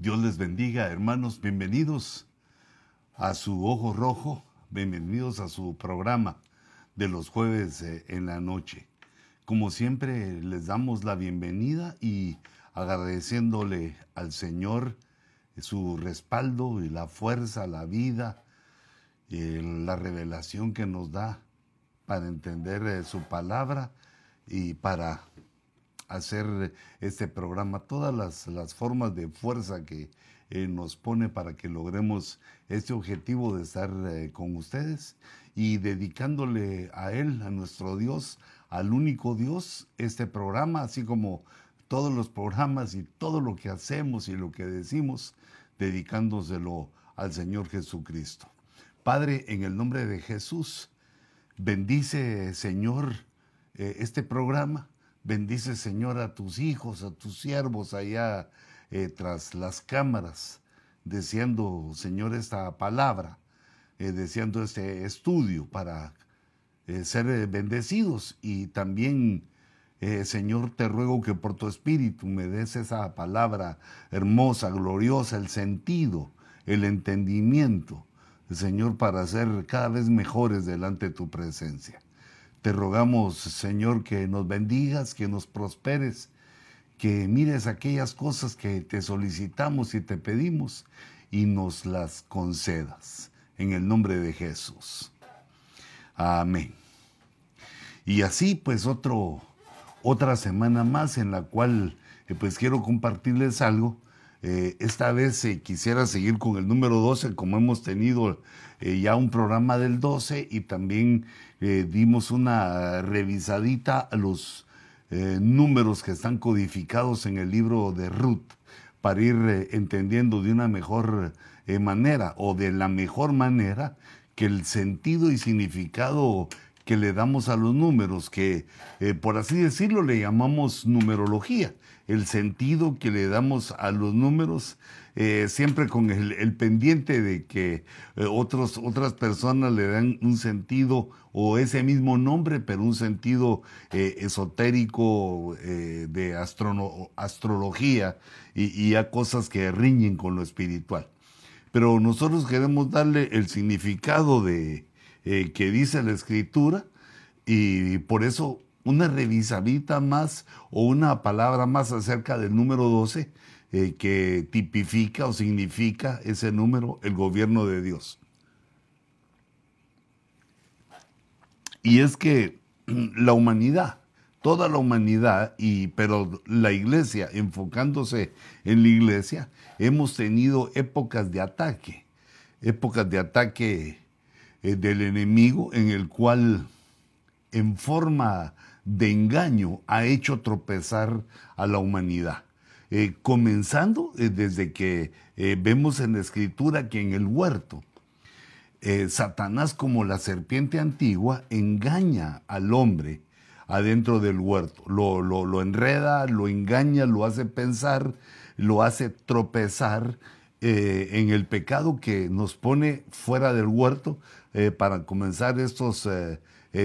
Dios les bendiga, hermanos. Bienvenidos a su Ojo Rojo. Bienvenidos a su programa de los jueves eh, en la noche. Como siempre, les damos la bienvenida y agradeciéndole al Señor su respaldo y la fuerza, la vida, y la revelación que nos da para entender eh, su palabra y para hacer este programa, todas las, formas de fuerza que eh, nos pone para que logremos este objetivo de estar eh, con ustedes y dedicándole a Él, a nuestro Dios, al único Dios, este programa, así como todos los programas y todo lo que hacemos y lo que decimos, dedicándoselo al Señor Jesucristo. Padre, en el nombre de Jesús, bendice, Señor, eh, este programa Bendice, Señor, a tus hijos, a tus siervos allá eh, tras las cámaras, deseando, Señor, esta palabra, eh, deseando este estudio para eh, ser bendecidos. Y también, Señor, te ruego que por tu espíritu me des esa palabra hermosa, gloriosa, el sentido, el entendimiento, Señor, para ser cada vez mejores delante de tu presencia. Te rogamos, Señor, que nos bendigas, que nos prosperes, que mires aquellas cosas que te solicitamos y te pedimos y nos las concedas. En el nombre de Jesús. Amén. Y así pues otro, otra semana más en la cual eh, pues quiero compartirles algo. Eh, esta vez eh, quisiera seguir con el número 12 como hemos tenido ya un programa del 12 y también eh, dimos una revisadita a los eh, números que están codificados en el libro de Ruth para ir eh, entendiendo de una mejor manera o de la mejor manera que el sentido y significado que le damos a los números, que por así decirlo le llamamos numerología, el sentido que le damos a los números eh, siempre con el, pendiente de que eh, otros, otras personas le dan un sentido o ese mismo nombre, pero un sentido eh, esotérico de astrología y, a cosas que riñen con lo espiritual. Pero nosotros queremos darle el significado de que dice la escritura y por eso una revisadita más o una palabra más acerca del número 12 eh, que tipifica o significa ese número el gobierno de Dios. Y es que la humanidad, toda la humanidad, y, pero la iglesia, enfocándose en la iglesia, hemos tenido épocas de ataque, épocas de ataque eh, del enemigo en el cual en forma de engaño ha hecho tropezar a la humanidad. Eh, comenzando eh, desde que eh, vemos en la escritura que en el huerto, Satanás como la serpiente antigua engaña al hombre adentro del huerto, lo, lo, enreda, lo engaña, lo hace pensar, lo hace tropezar en el pecado que nos pone fuera del huerto para comenzar estos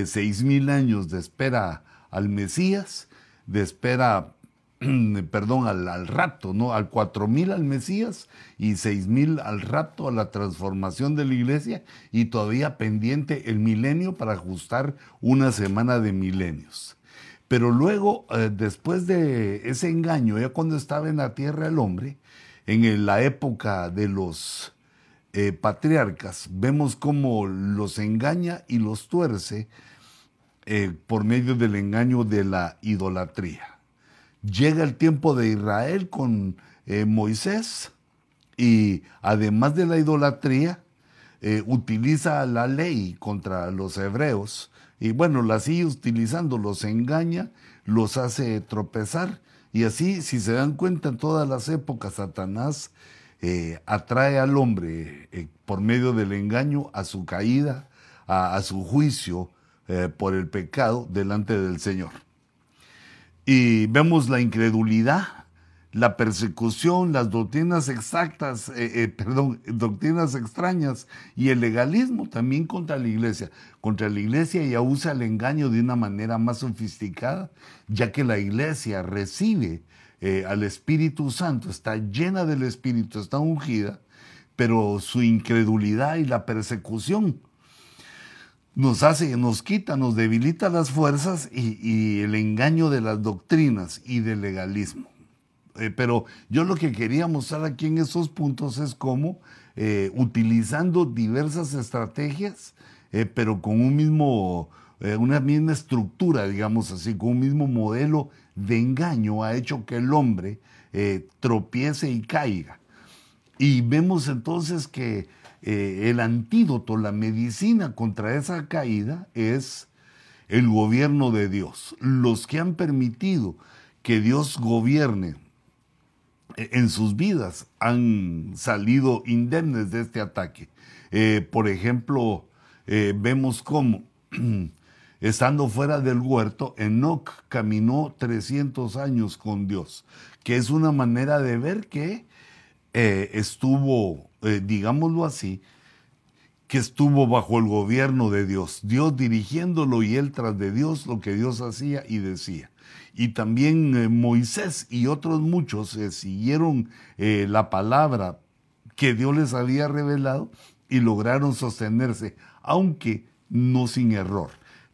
seis mil años de espera al Mesías, de espera perdón, al, al, rapto, ¿no? Al cuatro mil al Mesías y seis mil al rapto, a la transformación de la iglesia y todavía pendiente el milenio para ajustar una semana de milenios. Pero luego, eh, después de ese engaño, ya cuando estaba en la tierra el hombre, en la época de los eh, patriarcas, vemos cómo los engaña y los tuerce eh, por medio del engaño de la idolatría. Llega el tiempo de Israel con eh, Moisés y además de la idolatría, eh, utiliza la ley contra los hebreos y bueno, la sigue utilizando, los engaña, los hace tropezar y así, si se dan cuenta, en todas las épocas Satanás atrae al hombre por medio del engaño a su caída, a su juicio por el pecado delante del Señor. Y vemos la incredulidad, la persecución, las doctrinas exactas, eh, eh, perdón, doctrinas extrañas y el legalismo también contra la iglesia. Contra la iglesia ya usa el engaño de una manera más sofisticada, ya que la iglesia recibe eh, al Espíritu Santo, está llena del Espíritu, está ungida, pero su incredulidad y la persecución nos hace, nos quita, nos debilita las fuerzas y, el engaño de las doctrinas y del legalismo. Eh, pero yo lo que quería mostrar aquí en esos puntos es cómo, eh, utilizando diversas estrategias, eh, pero con un mismo, una misma estructura, digamos así, con un mismo modelo de engaño, ha hecho que el hombre tropiece y caiga. Y vemos entonces que eh, el antídoto, la medicina contra esa caída es el gobierno de Dios. Los que han permitido que Dios gobierne eh, en sus vidas han salido indemnes de este ataque. Eh, por ejemplo, vemos cómo, estando fuera del huerto, Enoch caminó 300 años con Dios, que es una manera de ver que estuvo eh, digámoslo así, que estuvo bajo el gobierno de Dios, Dios dirigiéndolo y él tras de Dios lo que Dios hacía y decía. Y también eh, Moisés y otros muchos eh, siguieron la palabra que Dios les había revelado y lograron sostenerse, aunque no sin error.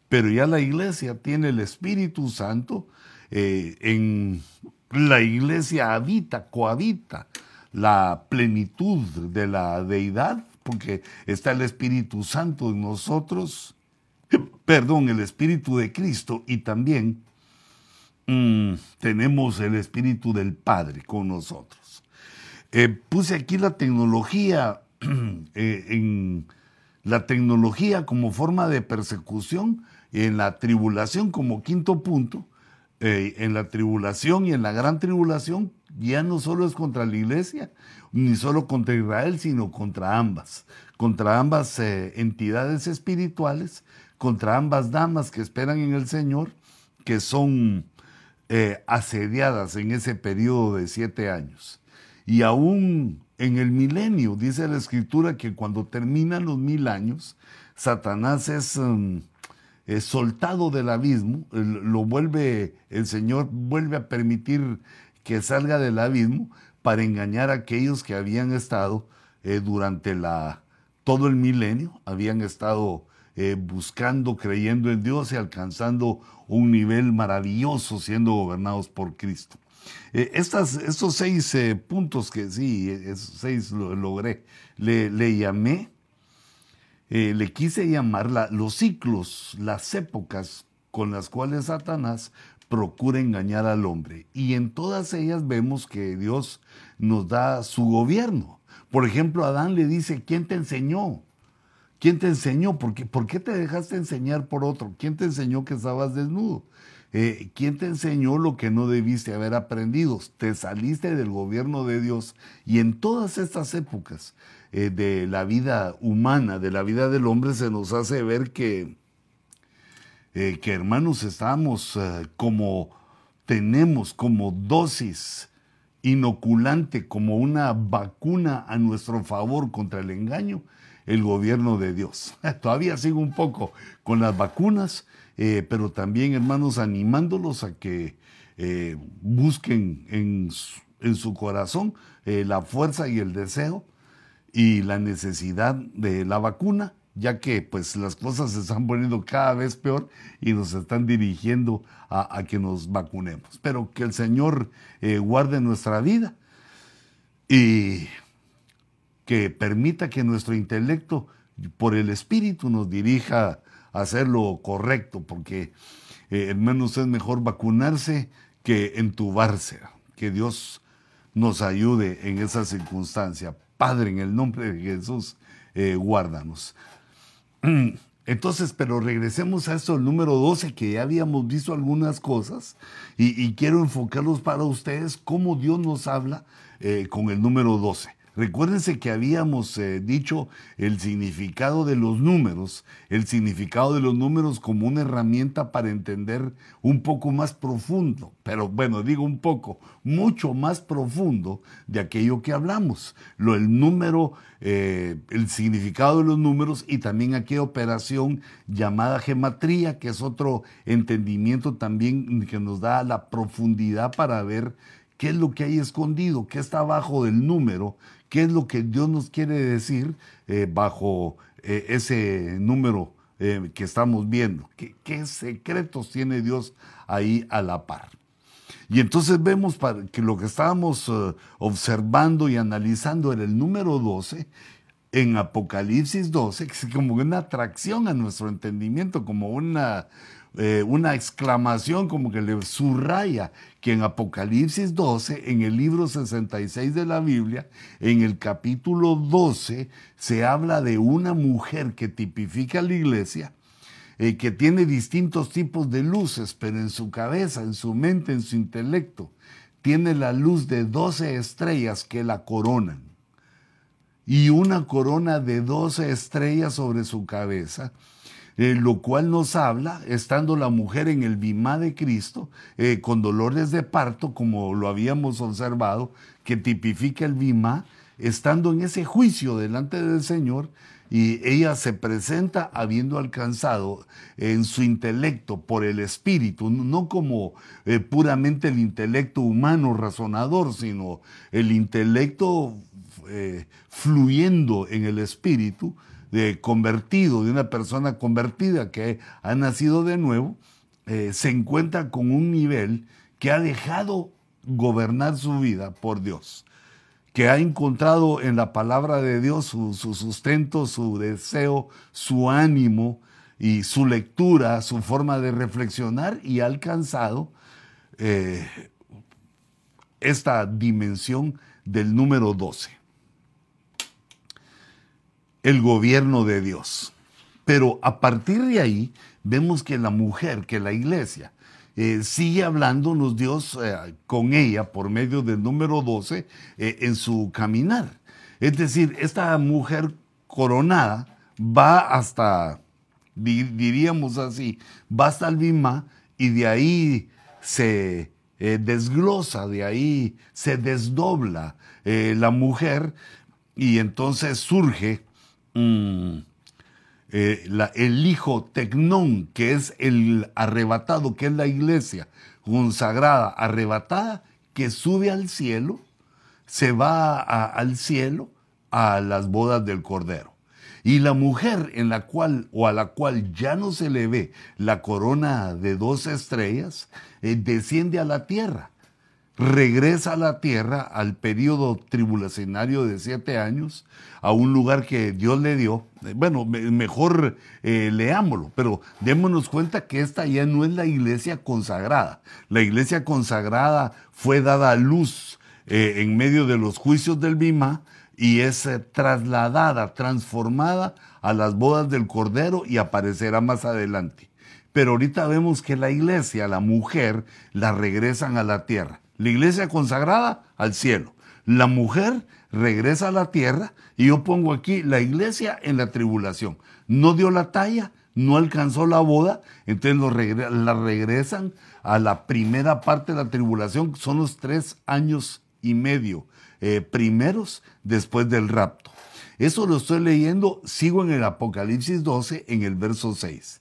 Pero ya la iglesia tiene el Espíritu Santo, en la iglesia habita, cohabita la plenitud de la deidad, porque está el Espíritu Santo en nosotros, perdón, el Espíritu de Cristo y también mm, tenemos el Espíritu del Padre con nosotros. Eh, puse aquí la tecnología, eh, en la tecnología como forma de persecución, en la tribulación como quinto punto, eh, en la tribulación y en la gran tribulación ya no solo es contra la iglesia, ni solo contra Israel, sino contra ambas, contra ambas eh, entidades espirituales, contra ambas damas que esperan en el Señor, que son eh, asediadas en ese periodo de siete años. Y aún en el milenio, dice la escritura que cuando terminan los mil años, Satanás es... Mm, soltado del abismo, lo vuelve, el Señor vuelve a permitir que salga del abismo para engañar a aquellos que habían estado eh, durante la, todo el milenio, habían estado eh, buscando, creyendo en Dios y alcanzando un nivel maravilloso siendo gobernados por Cristo. Eh, estas, estos seis puntos que sí, esos seis lo, logré, le, le llamé, le quise llamar los ciclos, las épocas con las cuales Satanás procura engañar al hombre. Y en todas ellas vemos que Dios nos da su gobierno. Por ejemplo, Adán le dice, ¿quién te enseñó? ¿Quién te enseñó? ¿Por qué, ¿Por qué te dejaste enseñar por otro? ¿Quién te enseñó que estabas desnudo? Eh, ¿Quién te enseñó lo que no debiste haber aprendido? Te saliste del gobierno de Dios y en todas estas épocas eh, de la vida humana, de la vida del hombre, se nos hace ver que eh, que hermanos estamos eh, como tenemos como dosis inoculante, como una vacuna a nuestro favor contra el engaño, el gobierno de Dios. Todavía sigo un poco con las vacunas, eh, pero también hermanos animándolos a que busquen en en su corazón la fuerza y el deseo y la necesidad de la vacuna ya que pues las cosas se están poniendo cada vez peor y nos están dirigiendo a, que nos vacunemos. Pero que el Señor eh, guarde nuestra vida y que permita que nuestro intelecto por el Espíritu nos dirija a hacer lo correcto, porque eh, hermanos es mejor vacunarse que entubarse. Que Dios nos ayude en esa circunstancia. Padre, en el nombre de Jesús, eh, guárdanos. Entonces, pero regresemos a esto, el número 12, que ya habíamos visto algunas cosas, y, quiero enfocarlos para ustedes cómo Dios nos habla eh, con el número 12. Recuérdense que habíamos eh, dicho el significado de los números, el significado de los números como una herramienta para entender un poco más profundo, pero bueno, digo un poco, mucho más profundo de aquello que hablamos. Lo, el número, eh, el significado de los números y también aquella operación llamada gematría, que es otro entendimiento también que nos da la profundidad para ver qué es lo que hay escondido, qué está abajo del número, qué es lo que Dios nos quiere decir eh, bajo eh, ese número eh, que estamos viendo, ¿Qué, qué secretos tiene Dios ahí a la par. Y entonces vemos que lo que estábamos observando y analizando era el número 12 en Apocalipsis 12, que es como una atracción a nuestro entendimiento, como una, eh, una exclamación, como que le subraya que en Apocalipsis 12, en el libro 66 de la Biblia, en el capítulo 12, se habla de una mujer que tipifica la iglesia, eh, que tiene distintos tipos de luces, pero en su cabeza, en su mente, en su intelecto, tiene la luz de 12 estrellas que la coronan. Y una corona de doce estrellas sobre su cabeza, eh, lo cual nos habla, estando la mujer en el bimá de Cristo, eh, con dolores de parto, como lo habíamos observado, que tipifica el bimá, estando en ese juicio delante del Señor, y ella se presenta habiendo alcanzado en su intelecto por el espíritu, no como eh, puramente el intelecto humano razonador, sino el intelecto eh, fluyendo en el espíritu, de convertido, de una persona convertida que ha nacido de nuevo, eh, se encuentra con un nivel que ha dejado gobernar su vida por Dios, que ha encontrado en la palabra de Dios su, sustento, su deseo, su ánimo y su lectura, su forma de reflexionar y ha alcanzado eh, esta dimensión del número 12 el gobierno de Dios. Pero a partir de ahí vemos que la mujer, que la iglesia, eh, sigue hablándonos Dios eh, con ella por medio del número 12 eh, en su caminar. Es decir, esta mujer coronada va hasta, diríamos así, va hasta el Bimá y de ahí se desglosa, de ahí se desdobla la mujer y entonces surge Mm, eh, el hijo Tecnón, que es el arrebatado, que es la iglesia consagrada, arrebatada, que sube al cielo, se va al cielo a las bodas del Cordero. Y la mujer en la cual o a la cual ya no se le ve la corona de dos estrellas, eh, desciende a la tierra regresa a la tierra al periodo tribulacionario de siete años, a un lugar que Dios le dio. Bueno, mejor eh, leámoslo, pero démonos cuenta que esta ya no es la iglesia consagrada. La iglesia consagrada fue dada a luz eh, en medio de los juicios del Bima y es eh, trasladada, transformada a las bodas del Cordero y aparecerá más adelante. Pero ahorita vemos que la iglesia, la mujer, la regresan a la tierra. La iglesia consagrada al cielo. La mujer regresa a la tierra y yo pongo aquí la iglesia en la tribulación. No dio la talla, no alcanzó la boda, entonces la regresan a la primera parte de la tribulación, son los tres años y medio eh, primeros después del rapto. Eso lo estoy leyendo, sigo en el Apocalipsis 12, en el verso 6.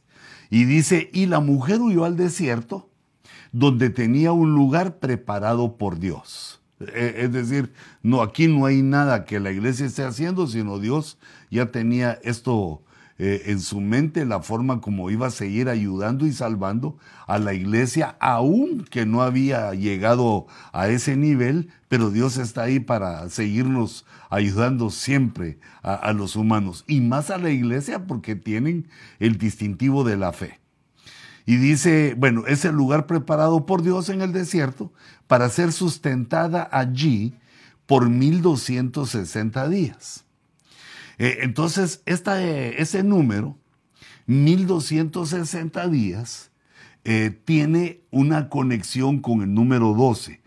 Y dice, y la mujer huyó al desierto donde tenía un lugar preparado por Dios. E, es decir, no, aquí no hay nada que la iglesia esté haciendo, sino Dios ya tenía esto eh, en su mente, la forma como iba a seguir ayudando y salvando a la iglesia, aún que no había llegado a ese nivel, pero Dios está ahí para seguirnos ayudando siempre a los humanos y más a la iglesia porque tienen el distintivo de la fe. Y dice, bueno, es el lugar preparado por Dios en el desierto para ser sustentada allí por 1260 días. Eh, entonces, esta, eh, ese número, 1260 días, eh, tiene una conexión con el número 12,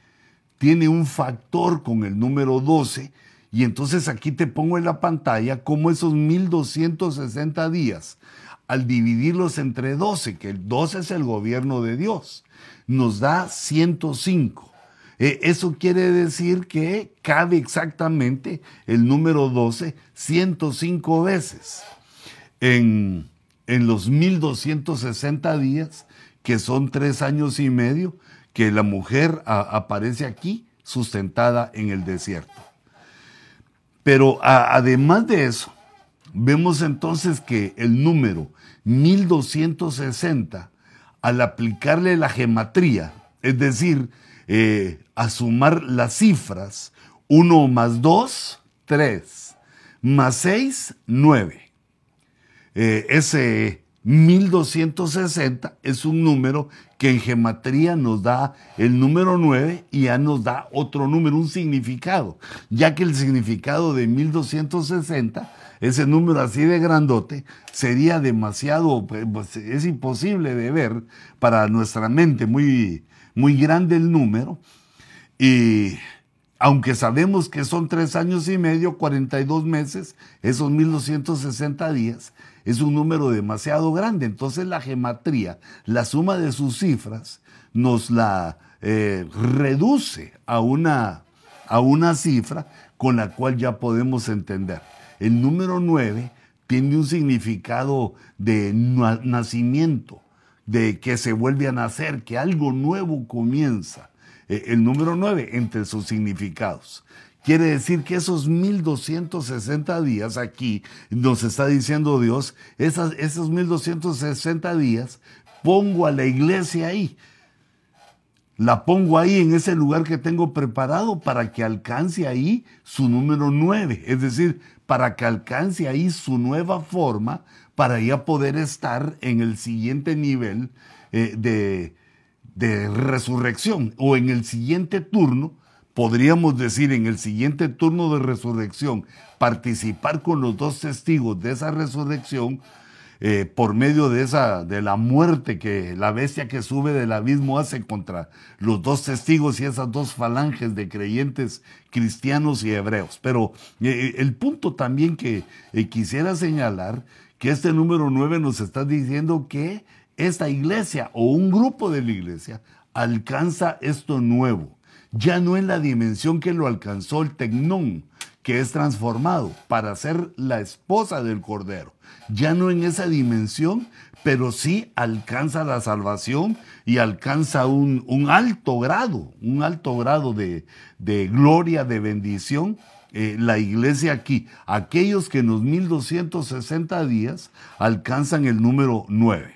tiene un factor con el número 12, y entonces aquí te pongo en la pantalla cómo esos 1260 días al dividirlos entre 12, que el 12 es el gobierno de Dios, nos da 105. Eh, eso quiere decir que cabe exactamente el número 12 105 veces. En, en los 1260 días, que son tres años y medio, que la mujer aparece aquí, sustentada en el desierto. Pero además de eso, vemos entonces que el número 1260, al aplicarle la gematría, es decir, eh, a sumar las cifras, 1 más 2, 3, más 6, 9. Eh, ese 1260 es un número que en gematría nos da el número 9 y ya nos da otro número, un significado, ya que el significado de 1260, ese número así de grandote, sería demasiado, pues, es imposible de ver para nuestra mente, muy, muy grande el número. Y aunque sabemos que son tres años y medio, 42 meses, esos 1260 días, es un número demasiado grande. Entonces la gematría, la suma de sus cifras, nos la eh, reduce a una, a una cifra con la cual ya podemos entender. El número 9 tiene un significado de nacimiento, de que se vuelve a nacer, que algo nuevo comienza. Eh, el número 9 entre sus significados. Quiere decir que esos 1260 días aquí, nos está diciendo Dios, esas, esos 1260 días, pongo a la iglesia ahí. La pongo ahí en ese lugar que tengo preparado para que alcance ahí su número 9. Es decir, para que alcance ahí su nueva forma para ya poder estar en el siguiente nivel eh, de, de resurrección o en el siguiente turno podríamos decir en el siguiente turno de resurrección, participar con los dos testigos de esa resurrección eh, por medio de esa de la muerte que la bestia que sube del abismo hace contra los dos testigos y esas dos falanges de creyentes cristianos y hebreos. Pero eh, eh, el punto también que quisiera señalar que este número 9 nos está diciendo que esta iglesia o un grupo de la iglesia alcanza esto nuevo ya no en la dimensión que lo alcanzó el tecnón, que es transformado para ser la esposa del Cordero. Ya no en esa dimensión, pero sí alcanza la salvación y alcanza un, alto grado, un alto grado de, gloria, de bendición. Eh, la iglesia aquí, aquellos que en los 1260 días alcanzan el número 9.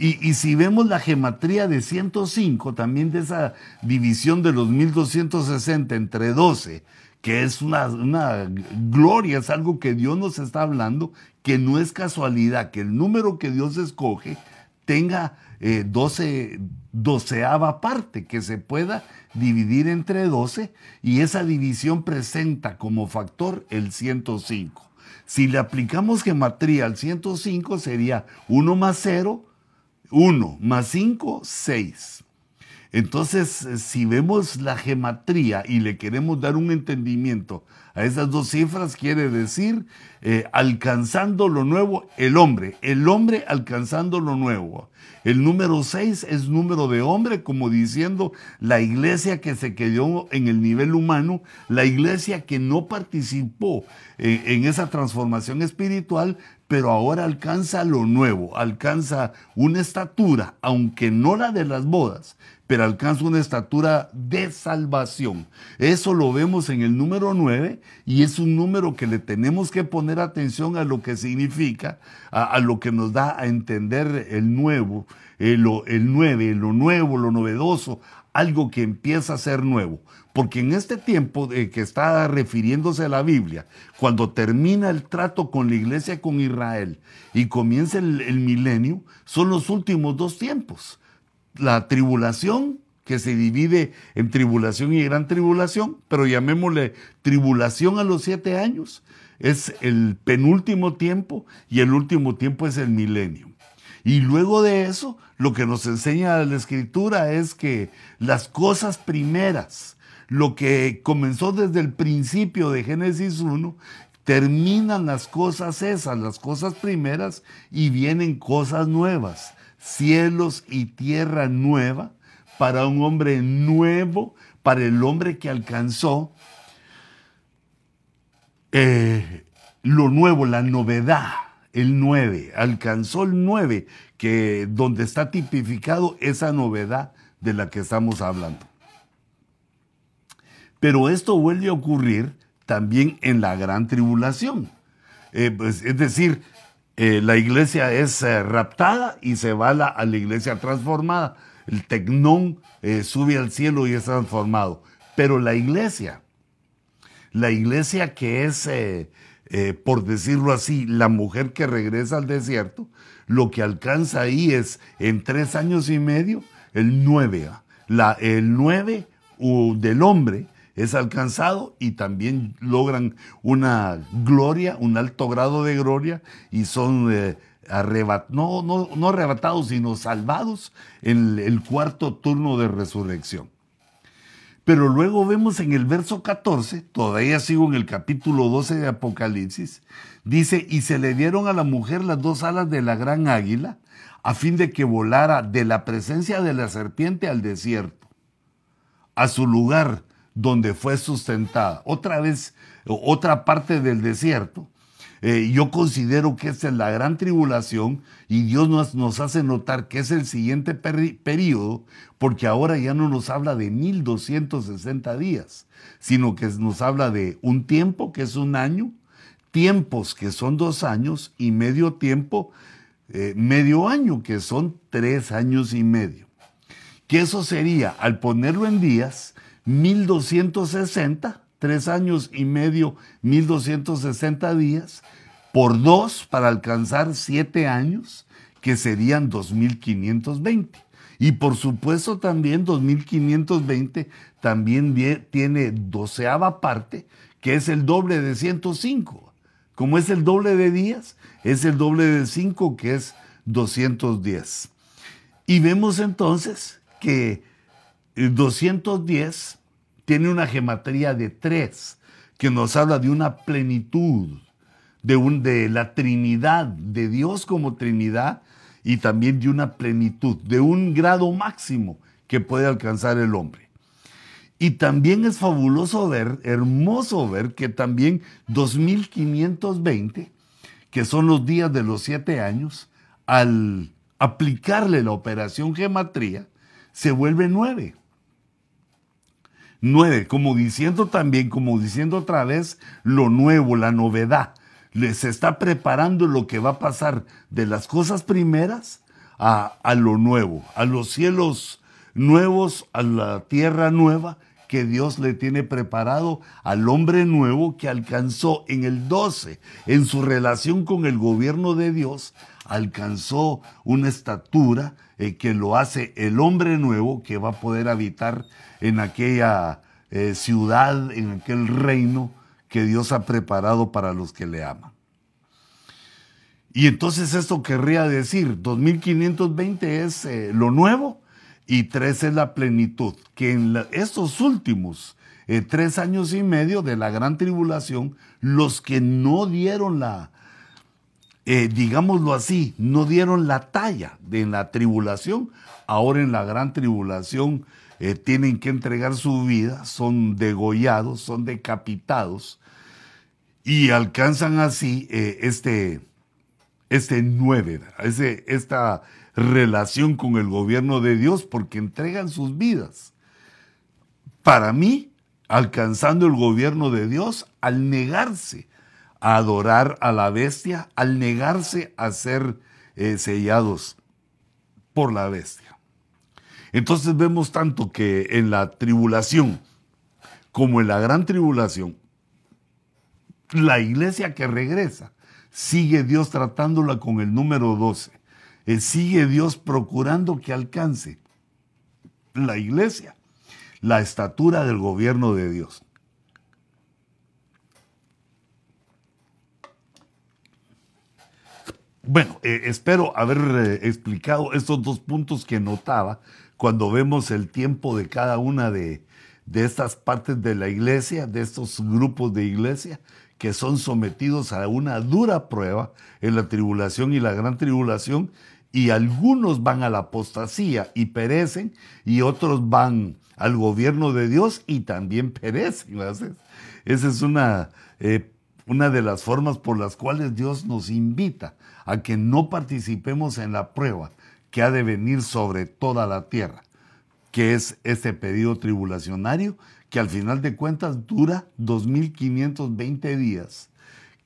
Y, si vemos la gematría de 105, también de esa división de los 1260 entre 12, que es una, gloria, es algo que Dios nos está hablando, que no es casualidad, que el número que Dios escoge tenga 12, eh, doceava parte, que se pueda dividir entre 12 y esa división presenta como factor el 105. Si le aplicamos gematría al 105 sería 1 más 0 1 más 5, 6. Entonces, eh, si vemos la gematría y le queremos dar un entendimiento a esas dos cifras, quiere decir eh, alcanzando lo nuevo, el hombre, el hombre alcanzando lo nuevo. El número 6 es número de hombre, como diciendo la iglesia que se quedó en el nivel humano, la iglesia que no participó eh, en esa transformación espiritual, pero ahora alcanza lo nuevo, alcanza una estatura, aunque no la de las bodas, pero alcanza una estatura de salvación. Eso lo vemos en el número 9 y es un número que le tenemos que poner atención a lo que significa, a, lo que nos da a entender el nuevo, el, el 9, lo nuevo, lo novedoso, algo que empieza a ser nuevo. Porque en este tiempo de que está refiriéndose a la Biblia, cuando termina el trato con la iglesia con Israel y comienza el, milenio, son los últimos dos tiempos. La tribulación, que se divide en tribulación y gran tribulación, pero llamémosle tribulación a los siete años, es el penúltimo tiempo y el último tiempo es el milenio. Y luego de eso, lo que nos enseña la escritura es que las cosas primeras, lo que comenzó desde el principio de Génesis 1, terminan las cosas esas, las cosas primeras, y vienen cosas nuevas, cielos y tierra nueva, para un hombre nuevo, para el hombre que alcanzó eh, lo nuevo, la novedad, el 9, alcanzó el 9, que donde está tipificado esa novedad de la que estamos hablando. Pero esto vuelve a ocurrir también en la gran tribulación. Eh, pues, es decir, eh, la iglesia es eh, raptada y se va a la, iglesia transformada. El tecnón sube al cielo y es transformado. Pero la iglesia, la iglesia que es, por decirlo así, la mujer que regresa al desierto, lo que alcanza ahí es en tres años y medio el nueve. ¿ah? La, el nueve del hombre es alcanzado y también logran una gloria, un alto grado de gloria y son eh, no, no, no, arrebatados, sino salvados en el cuarto turno de resurrección. Pero luego vemos en el verso 14, todavía sigo en el capítulo 12 de Apocalipsis, dice, y se le dieron a la mujer las dos alas de la gran águila, a fin de que volara de la presencia de la serpiente al desierto, a su lugar donde fue sustentada. Otra vez, otra parte del desierto. Eh, yo considero que esta es la gran tribulación y Dios nos, nos hace notar que es el siguiente periodo, porque ahora ya no nos habla de 1260 días, sino que nos habla de un tiempo que es un año, tiempos que son dos años y medio tiempo, eh, medio año que son tres años y medio. Que eso sería, al ponerlo en días, 1260, tres años y medio, 1260 días, por dos para alcanzar siete años, que serían 2520. Y por supuesto también 2520 también tiene doceava parte, que es el doble de 105. Como es el doble de días, es el doble de 5, que es 210. Y vemos entonces que 210 tiene una gematría de tres, que nos habla de una plenitud, de, un, de la Trinidad, de Dios como Trinidad, y también de una plenitud, de un grado máximo que puede alcanzar el hombre. Y también es fabuloso ver, hermoso ver que también 2520, que son los días de los siete años, al aplicarle la operación gematría, se vuelve nueve. Nueve, como diciendo también, como diciendo otra vez, lo nuevo, la novedad. Les está preparando lo que va a pasar de las cosas primeras a, a lo nuevo, a los cielos nuevos, a la tierra nueva que Dios le tiene preparado al hombre nuevo que alcanzó en el 12, en su relación con el gobierno de Dios, alcanzó una estatura eh, que lo hace el hombre nuevo que va a poder habitar en aquella eh, ciudad, en aquel reino que Dios ha preparado para los que le aman. Y entonces esto querría decir, 2520 es eh, lo nuevo y 3 es la plenitud, que en estos últimos tres años y medio de la gran tribulación, los que no dieron la, eh, digámoslo así, no dieron la talla en la tribulación, ahora en la gran tribulación eh, tienen que entregar su vida, son degollados, son decapitados y alcanzan así eh, este, este nueve, esta relación con el gobierno de Dios porque entregan sus vidas. Para mí, alcanzando el gobierno de Dios al negarse adorar a la bestia al negarse a ser eh, sellados por la bestia. Entonces vemos tanto que en la tribulación como en la gran tribulación, la iglesia que regresa, sigue Dios tratándola con el número 12. Eh, sigue Dios procurando que alcance la iglesia la estatura del gobierno de Dios. Bueno, eh, espero haber eh, explicado estos dos puntos que notaba cuando vemos el tiempo de cada una de, de estas partes de la iglesia, de estos grupos de iglesia que son sometidos a una dura prueba en la tribulación y la gran tribulación, y algunos van a la apostasía y perecen, y otros van al gobierno de Dios y también perecen. Esa es una, eh, una de las formas por las cuales Dios nos invita a que no participemos en la prueba que ha de venir sobre toda la tierra, que es este pedido tribulacionario que al final de cuentas dura 2.520 días,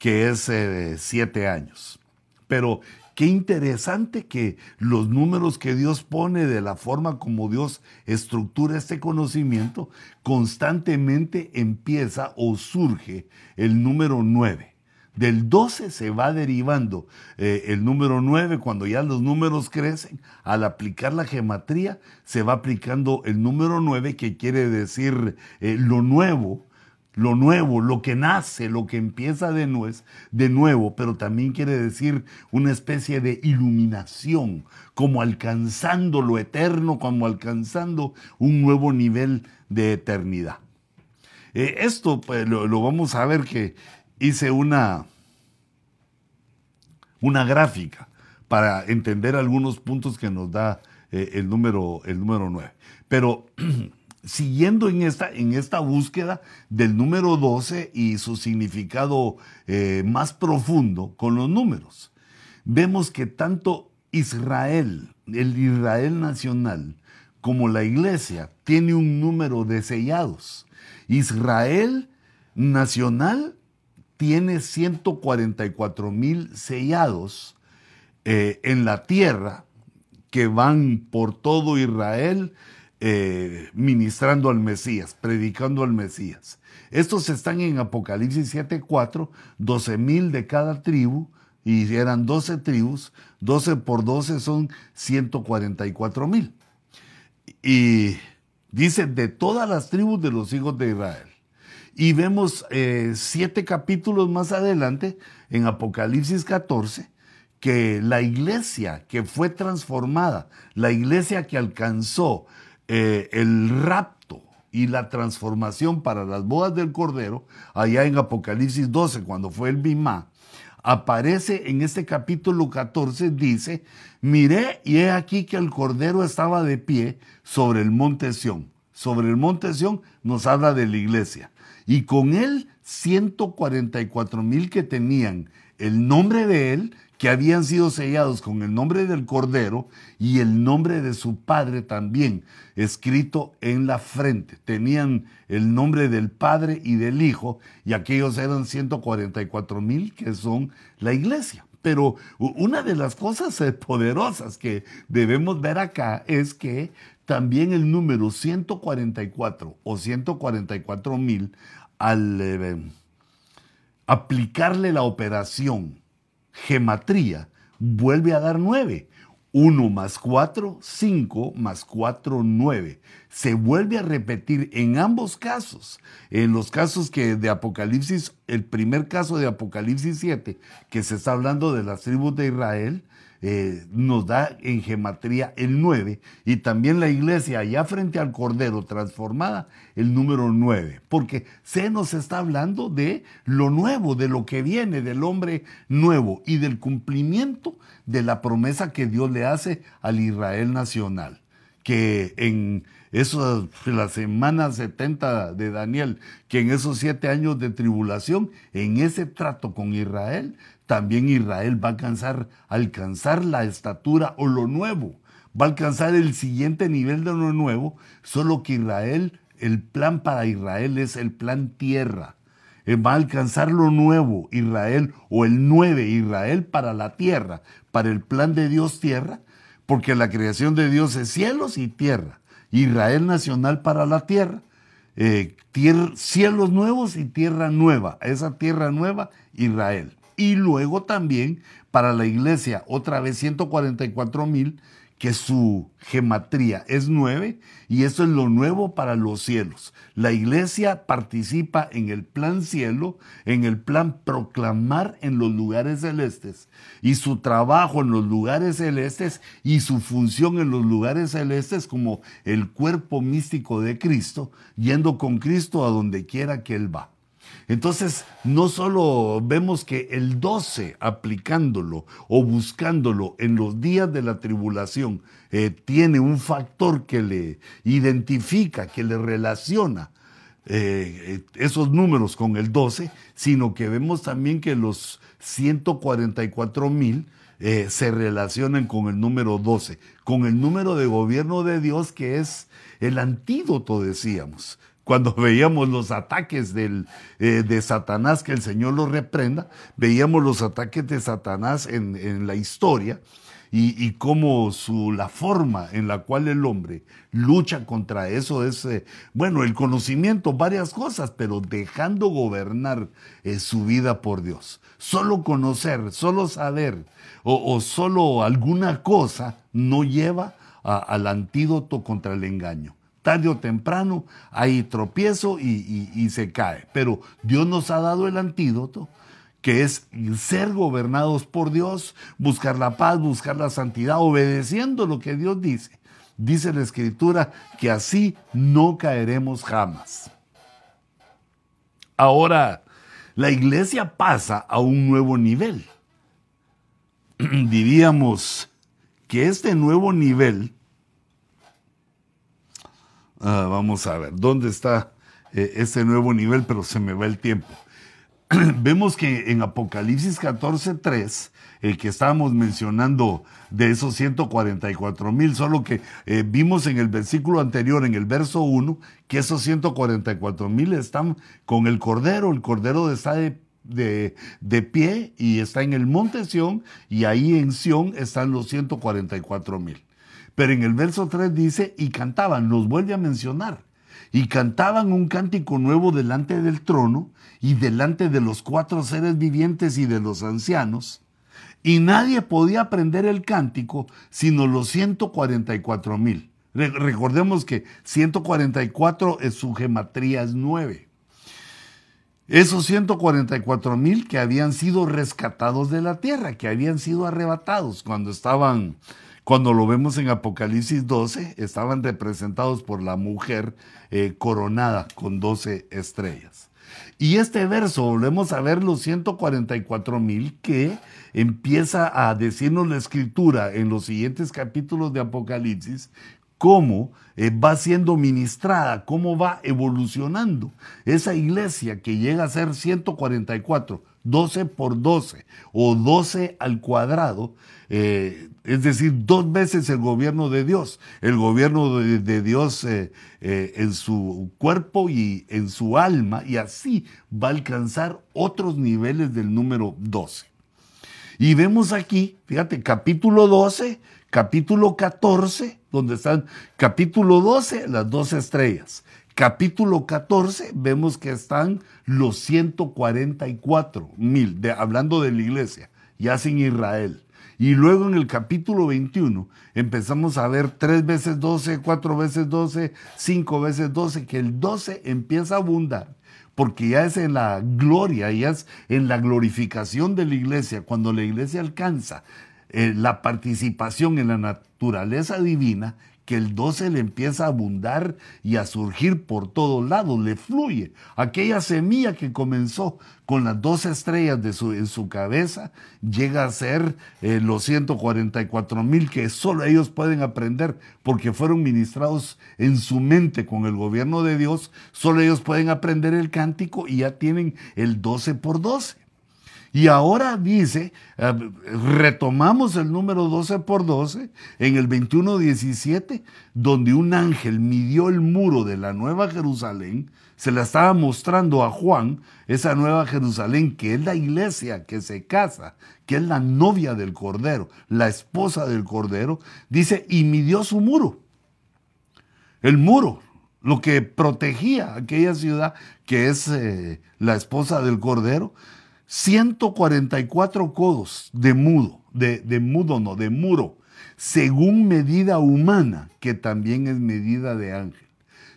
que es eh, siete años. Pero qué interesante que los números que Dios pone de la forma como Dios estructura este conocimiento, constantemente empieza o surge el número 9. Del 12 se va derivando eh, el número 9, cuando ya los números crecen, al aplicar la gematría se va aplicando el número 9 que quiere decir eh, lo nuevo, lo nuevo, lo que nace, lo que empieza de, nuez, de nuevo, pero también quiere decir una especie de iluminación, como alcanzando lo eterno, como alcanzando un nuevo nivel de eternidad. Eh, esto pues, lo, vamos a ver que hice una, una gráfica para entender algunos puntos que nos da eh, el, número, el número 9. Pero siguiendo en esta, en esta búsqueda del número 12 y su significado eh, más profundo con los números, vemos que tanto Israel, el Israel nacional, como la iglesia, tiene un número de sellados. Israel nacional tiene 144 mil sellados eh, en la tierra que van por todo Israel eh, ministrando al Mesías, predicando al Mesías. Estos están en Apocalipsis 7.4, 12 mil de cada tribu, y eran 12 tribus, 12 por 12 son 144 mil. Y dice de todas las tribus de los hijos de Israel. Y vemos eh, siete capítulos más adelante, en Apocalipsis 14, que la iglesia que fue transformada, la iglesia que alcanzó eh, el rapto y la transformación para las bodas del Cordero, allá en Apocalipsis 12, cuando fue el Bimá, aparece en este capítulo 14, dice, miré y he aquí que el Cordero estaba de pie sobre el monte Sión. Sobre el monte Sión nos habla de la iglesia. Y con él 144 mil que tenían el nombre de él que habían sido sellados con el nombre del Cordero y el nombre de su Padre también escrito en la frente. Tenían el nombre del Padre y del Hijo y aquellos eran 144 mil que son la iglesia. Pero una de las cosas eh, poderosas que debemos ver acá es que también el número 144 o 144 mil al eh, aplicarle la operación gematría, vuelve a dar 9. 1 más 4, 5 más 4, 9. Se vuelve a repetir en ambos casos. En los casos que de Apocalipsis, el primer caso de Apocalipsis 7, que se está hablando de las tribus de Israel, eh, nos da en gematría el 9 y también la iglesia allá frente al Cordero transformada el número 9, porque se nos está hablando de lo nuevo, de lo que viene, del hombre nuevo y del cumplimiento de la promesa que Dios le hace al Israel nacional, que en esos, la semana 70 de Daniel, que en esos siete años de tribulación, en ese trato con Israel, también Israel va a alcanzar, alcanzar la estatura o lo nuevo, va a alcanzar el siguiente nivel de lo nuevo, solo que Israel, el plan para Israel es el plan tierra. Eh, va a alcanzar lo nuevo Israel o el nueve Israel para la tierra, para el plan de Dios tierra, porque la creación de Dios es cielos y tierra. Israel nacional para la tierra, eh, cielos nuevos y tierra nueva. Esa tierra nueva, Israel y luego también para la iglesia, otra vez 144 mil, que su gematría es nueve y eso es lo nuevo para los cielos. La iglesia participa en el plan cielo, en el plan proclamar en los lugares celestes y su trabajo en los lugares celestes y su función en los lugares celestes como el cuerpo místico de Cristo, yendo con Cristo a donde quiera que Él va. Entonces, no solo vemos que el 12, aplicándolo o buscándolo en los días de la tribulación, eh, tiene un factor que le identifica, que le relaciona eh, esos números con el 12, sino que vemos también que los 144 mil eh, se relacionan con el número 12, con el número de gobierno de Dios que es el antídoto, decíamos, cuando veíamos los ataques del, eh, de Satanás, que el Señor lo reprenda, veíamos los ataques de Satanás en, en la historia y, y cómo su, la forma en la cual el hombre lucha contra eso es, eh, bueno, el conocimiento, varias cosas, pero dejando gobernar eh, su vida por Dios. Solo conocer, solo saber o, o solo alguna cosa no lleva al antídoto contra el engaño tarde o temprano hay tropiezo y, y, y, se cae. Pero Dios nos ha dado el antídoto, que es ser gobernados por Dios, buscar la paz, buscar la santidad, obedeciendo lo que Dios dice. Dice la escritura que así no caeremos jamás. Ahora, la iglesia pasa a un nuevo nivel. Diríamos que este nuevo nivel Ah, vamos a ver, ¿dónde está eh, este nuevo nivel? Pero se me va el tiempo. Vemos que en Apocalipsis 14.3, el que estábamos mencionando de esos 144 mil, solo que eh, vimos en el versículo anterior, en el verso 1, que esos 144 mil están con el Cordero, el Cordero está de de, de, pie y está en el monte Sión y ahí en Sión están los 144 mil. Pero en el verso 3 dice, y cantaban, nos vuelve a mencionar, y cantaban un cántico nuevo delante del trono y delante de los cuatro seres vivientes y de los ancianos, y nadie podía aprender el cántico sino los 144 mil. Recordemos que 144 es su gematría es 9. Esos 144 mil que habían sido rescatados de la tierra, que habían sido arrebatados cuando estaban cuando lo vemos en Apocalipsis 12, estaban representados por la mujer eh, coronada con 12 estrellas. Y este verso, volvemos a ver los 144 mil que empieza a decirnos la escritura en los siguientes capítulos de Apocalipsis, cómo eh, va siendo ministrada, cómo va evolucionando esa iglesia que llega a ser 144, 12 por 12 o 12 al cuadrado, eh, es decir, dos veces el gobierno de Dios, el gobierno de, de Dios eh, eh, en su cuerpo y en su alma, y así va a alcanzar otros niveles del número 12. Y vemos aquí, fíjate, capítulo 12, capítulo 14, donde están capítulo 12, las 12 estrellas. Capítulo 14, vemos que están los 144 mil, hablando de la iglesia, ya sin Israel. Y luego en el capítulo 21 empezamos a ver tres veces 12, cuatro veces 12, cinco veces 12, que el 12 empieza a abundar porque ya es en la gloria, ya es en la glorificación de la iglesia, cuando la iglesia alcanza eh, la participación en la naturaleza divina, que el 12 le empieza a abundar y a surgir por todos lados, le fluye. Aquella semilla que comenzó con las dos estrellas de su, en su cabeza llega a ser eh, los 144 mil que solo ellos pueden aprender porque fueron ministrados en su mente con el gobierno de Dios, solo ellos pueden aprender el cántico y ya tienen el 12 por 12. Y ahora dice, eh, retomamos el número 12 por 12 en el 21.17, donde un ángel midió el muro de la Nueva Jerusalén, se la estaba mostrando a Juan, esa Nueva Jerusalén, que es la iglesia que se casa, que es la novia del Cordero, la esposa del Cordero, dice, y midió su muro. El muro, lo que protegía aquella ciudad, que es eh, la esposa del Cordero, 144 codos de mudo, de, de mudo no, de muro, según medida humana, que también es medida de ángel.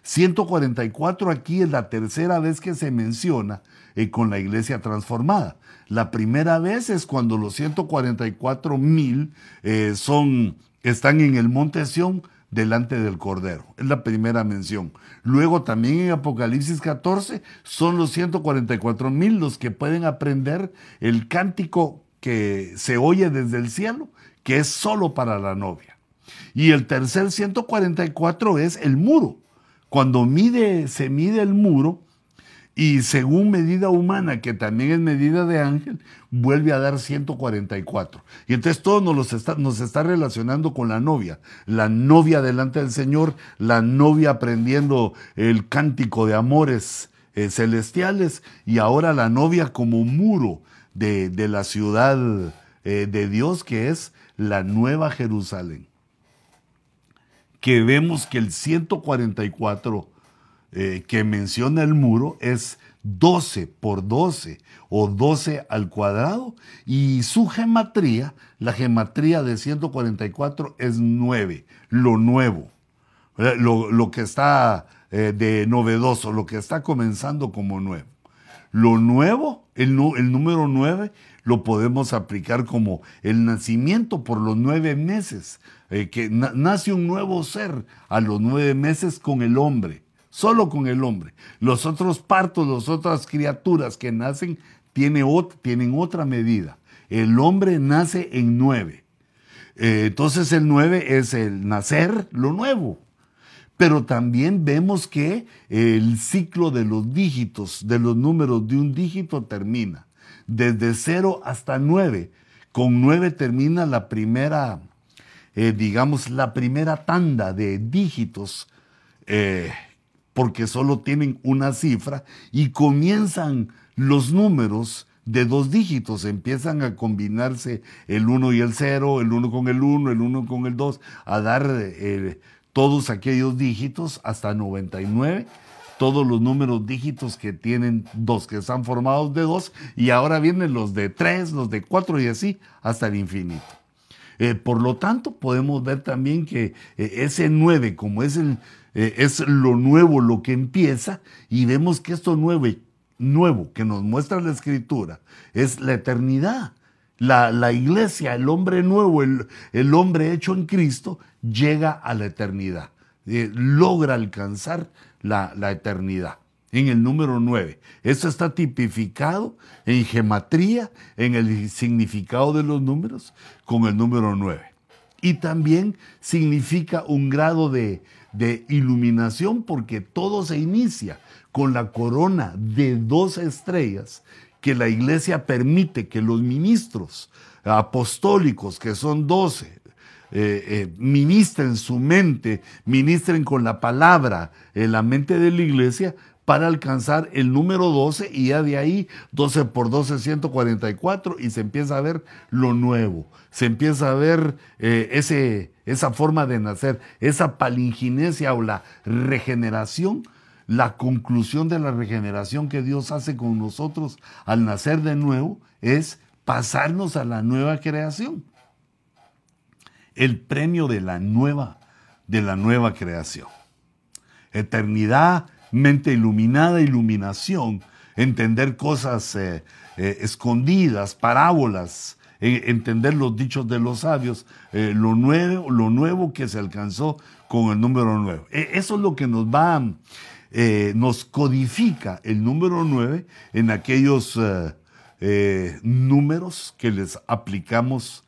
144 aquí es la tercera vez que se menciona eh, con la iglesia transformada. La primera vez es cuando los 144 mil eh, están en el monte Sión delante del Cordero. Es la primera mención. Luego también en Apocalipsis 14 son los 144 mil los que pueden aprender el cántico que se oye desde el cielo, que es solo para la novia. Y el tercer 144 es el muro. Cuando mide, se mide el muro, Y según medida humana, que también es medida de ángel, vuelve a dar 144. Y entonces todo nos, está, nos está relacionando con la novia. La novia delante del Señor, la novia aprendiendo el cántico de amores eh, celestiales y ahora la novia como muro de, la ciudad eh, de Dios que es la nueva Jerusalén. Que vemos que el 144 eh, que menciona el muro es 12 por 12 o 12 al cuadrado y su gematría, la gematría de 144 es 9, lo nuevo, lo, que está eh, de novedoso, lo que está comenzando como nuevo. Lo nuevo, el, el número 9, lo podemos aplicar como el nacimiento por los nueve meses, eh, que nace un nuevo ser a los nueve meses con el hombre solo con el hombre. Los otros partos, las otras criaturas que nacen tienen otra medida. El hombre nace en nueve. Eh, entonces el nueve es el nacer, lo nuevo. Pero también vemos que el ciclo de los dígitos, de los números de un dígito termina. Desde cero hasta nueve. Con nueve termina la primera, eh, digamos, la primera tanda de dígitos eh, porque solo tienen una cifra y comienzan los números de dos dígitos, empiezan a combinarse el 1 y el 0, el 1 con el 1, el 1 con el 2, a dar eh, todos aquellos dígitos hasta 99 todos los números dígitos que tienen dos, que están formados de dos, y ahora vienen los de tres, los de cuatro y así hasta el infinito. Eh, por lo tanto, podemos ver también que eh, ese 9, como es el, eh, es lo nuevo, lo que empieza, y vemos que esto nuevo, nuevo que nos muestra la escritura es la eternidad. La, iglesia, el hombre nuevo, el, el, hombre hecho en Cristo, llega a la eternidad, eh, logra alcanzar la, la eternidad en el número 9. Esto está tipificado en gematría, en el significado de los números, con el número 9. Y también significa un grado de, de iluminación porque todo se inicia con la corona de dos estrellas que la iglesia permite que los ministros apostólicos, que son doce, eh, eh, ministren su mente, ministren con la palabra en la mente de la iglesia para alcanzar el número 12 y ya de ahí 12 por 12, 144 y se empieza a ver lo nuevo, se empieza a ver eh, ese, esa forma de nacer, esa palinginesia o la regeneración, la conclusión de la regeneración que Dios hace con nosotros al nacer de nuevo es pasarnos a la nueva creación. El premio de la nueva, de la nueva creación. Eternidad, mente iluminada, iluminación, entender cosas eh, eh, escondidas, parábolas, eh, entender los dichos de los sabios, lo, nuevo, lo nuevo que se alcanzó con el número 9. E, eso es lo que nos va, nos codifica el número 9 en aquellos números que les aplicamos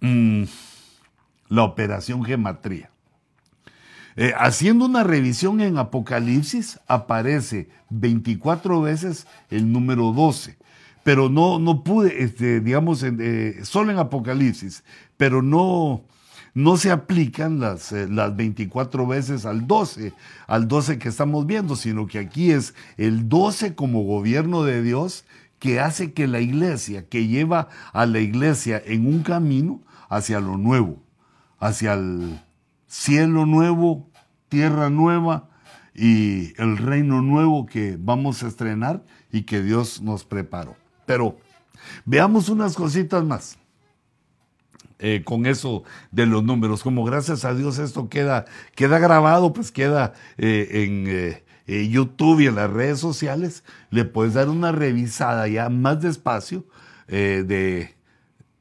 mm, la operación gematría. Eh, haciendo una revisión en Apocalipsis aparece 24 veces el número 12, pero no, no pude, este, digamos, eh, solo en Apocalipsis, pero no, no se aplican las, eh, las 24 veces al 12, al 12 que estamos viendo, sino que aquí es el 12 como gobierno de Dios que hace que la iglesia, que lleva a la iglesia en un camino hacia lo nuevo, hacia el cielo nuevo, tierra nueva y el reino nuevo que vamos a estrenar y que Dios nos preparó. Pero veamos unas cositas más. Eh, con eso de los números, como gracias a Dios esto queda, queda grabado, pues queda eh, en eh, YouTube y en las redes sociales, le puedes dar una revisada ya más despacio de,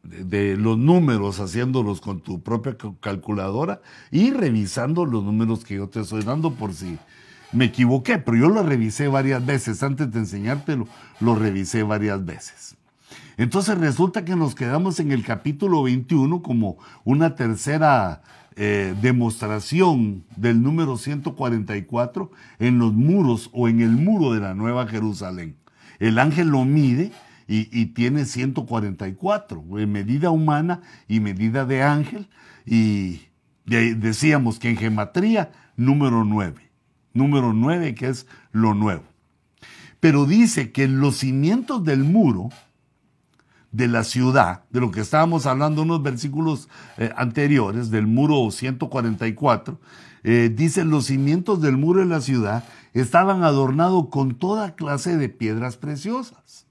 de los números, haciéndolos con tu propia calculadora y revisando los números que yo te estoy dando por si me equivoqué, pero yo lo revisé varias veces, antes de enseñártelo, lo revisé varias veces. Entonces resulta que nos quedamos en el capítulo 21 como una tercera eh, demostración del número 144 en los muros o en el muro de la Nueva Jerusalén. El ángel lo mide y, tiene 144, en medida humana y medida de ángel. Y decíamos que en gematría, número 9. Número 9 que es lo nuevo. Pero dice que los cimientos del muro de la ciudad, de lo que estábamos hablando en unos versículos eh, anteriores, del muro 144, eh, dice, los cimientos del muro de la ciudad estaban adornados con toda clase de piedras preciosas.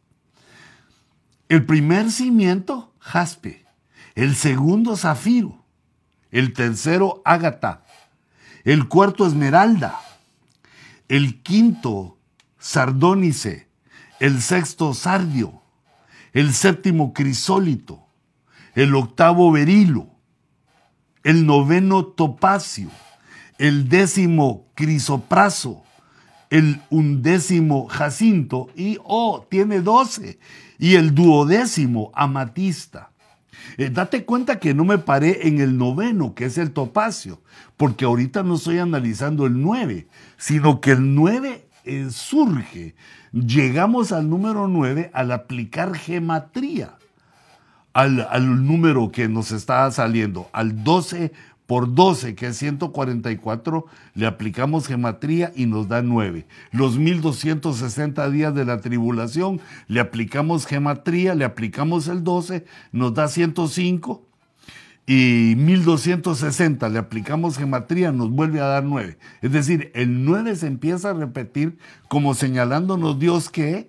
El primer cimiento, jaspe. El segundo, zafiro. El tercero, ágata. El cuarto, esmeralda. El quinto, sardónice. El sexto, sardio el séptimo crisólito, el octavo berilo, el noveno topacio, el décimo crisopraso, el undécimo jacinto y, oh, tiene doce, y el duodécimo amatista. Eh, date cuenta que no me paré en el noveno, que es el topacio, porque ahorita no estoy analizando el nueve, sino que el nueve eh, surge llegamos al número 9 al aplicar gematría al, al, número que nos está saliendo, al 12 por 12, que es 144, le aplicamos gematría y nos da 9. Los 1260 días de la tribulación, le aplicamos gematría, le aplicamos el 12, nos da 105 y 1260 le aplicamos gematría, nos vuelve a dar 9. Es decir, el 9 se empieza a repetir como señalándonos Dios que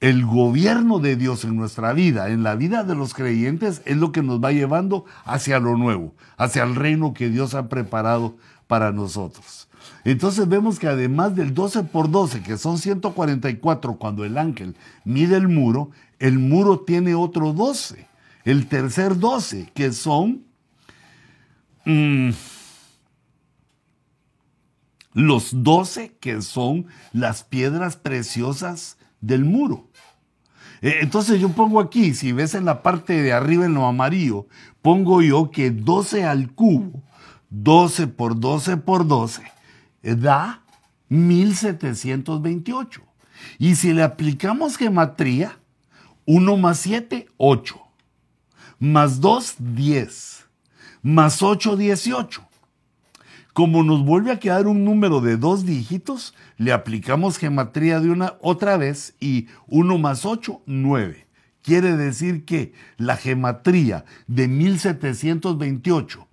el gobierno de Dios en nuestra vida, en la vida de los creyentes, es lo que nos va llevando hacia lo nuevo, hacia el reino que Dios ha preparado para nosotros. Entonces vemos que además del 12 por 12, que son 144 cuando el ángel mide el muro, el muro tiene otro 12 el tercer 12, que son mm, los 12 que son las piedras preciosas del muro. Eh, entonces yo pongo aquí, si ves en la parte de arriba en lo amarillo, pongo yo que 12 al cubo, 12 por 12 por 12, eh, da 1728. Y si le aplicamos gematría, 1 más 7, 8 más 2, 10, más 8, 18. Como nos vuelve a quedar un número de dos dígitos, le aplicamos gematría de una otra vez y 1 más 8, 9. Quiere decir que la gematría de 1728,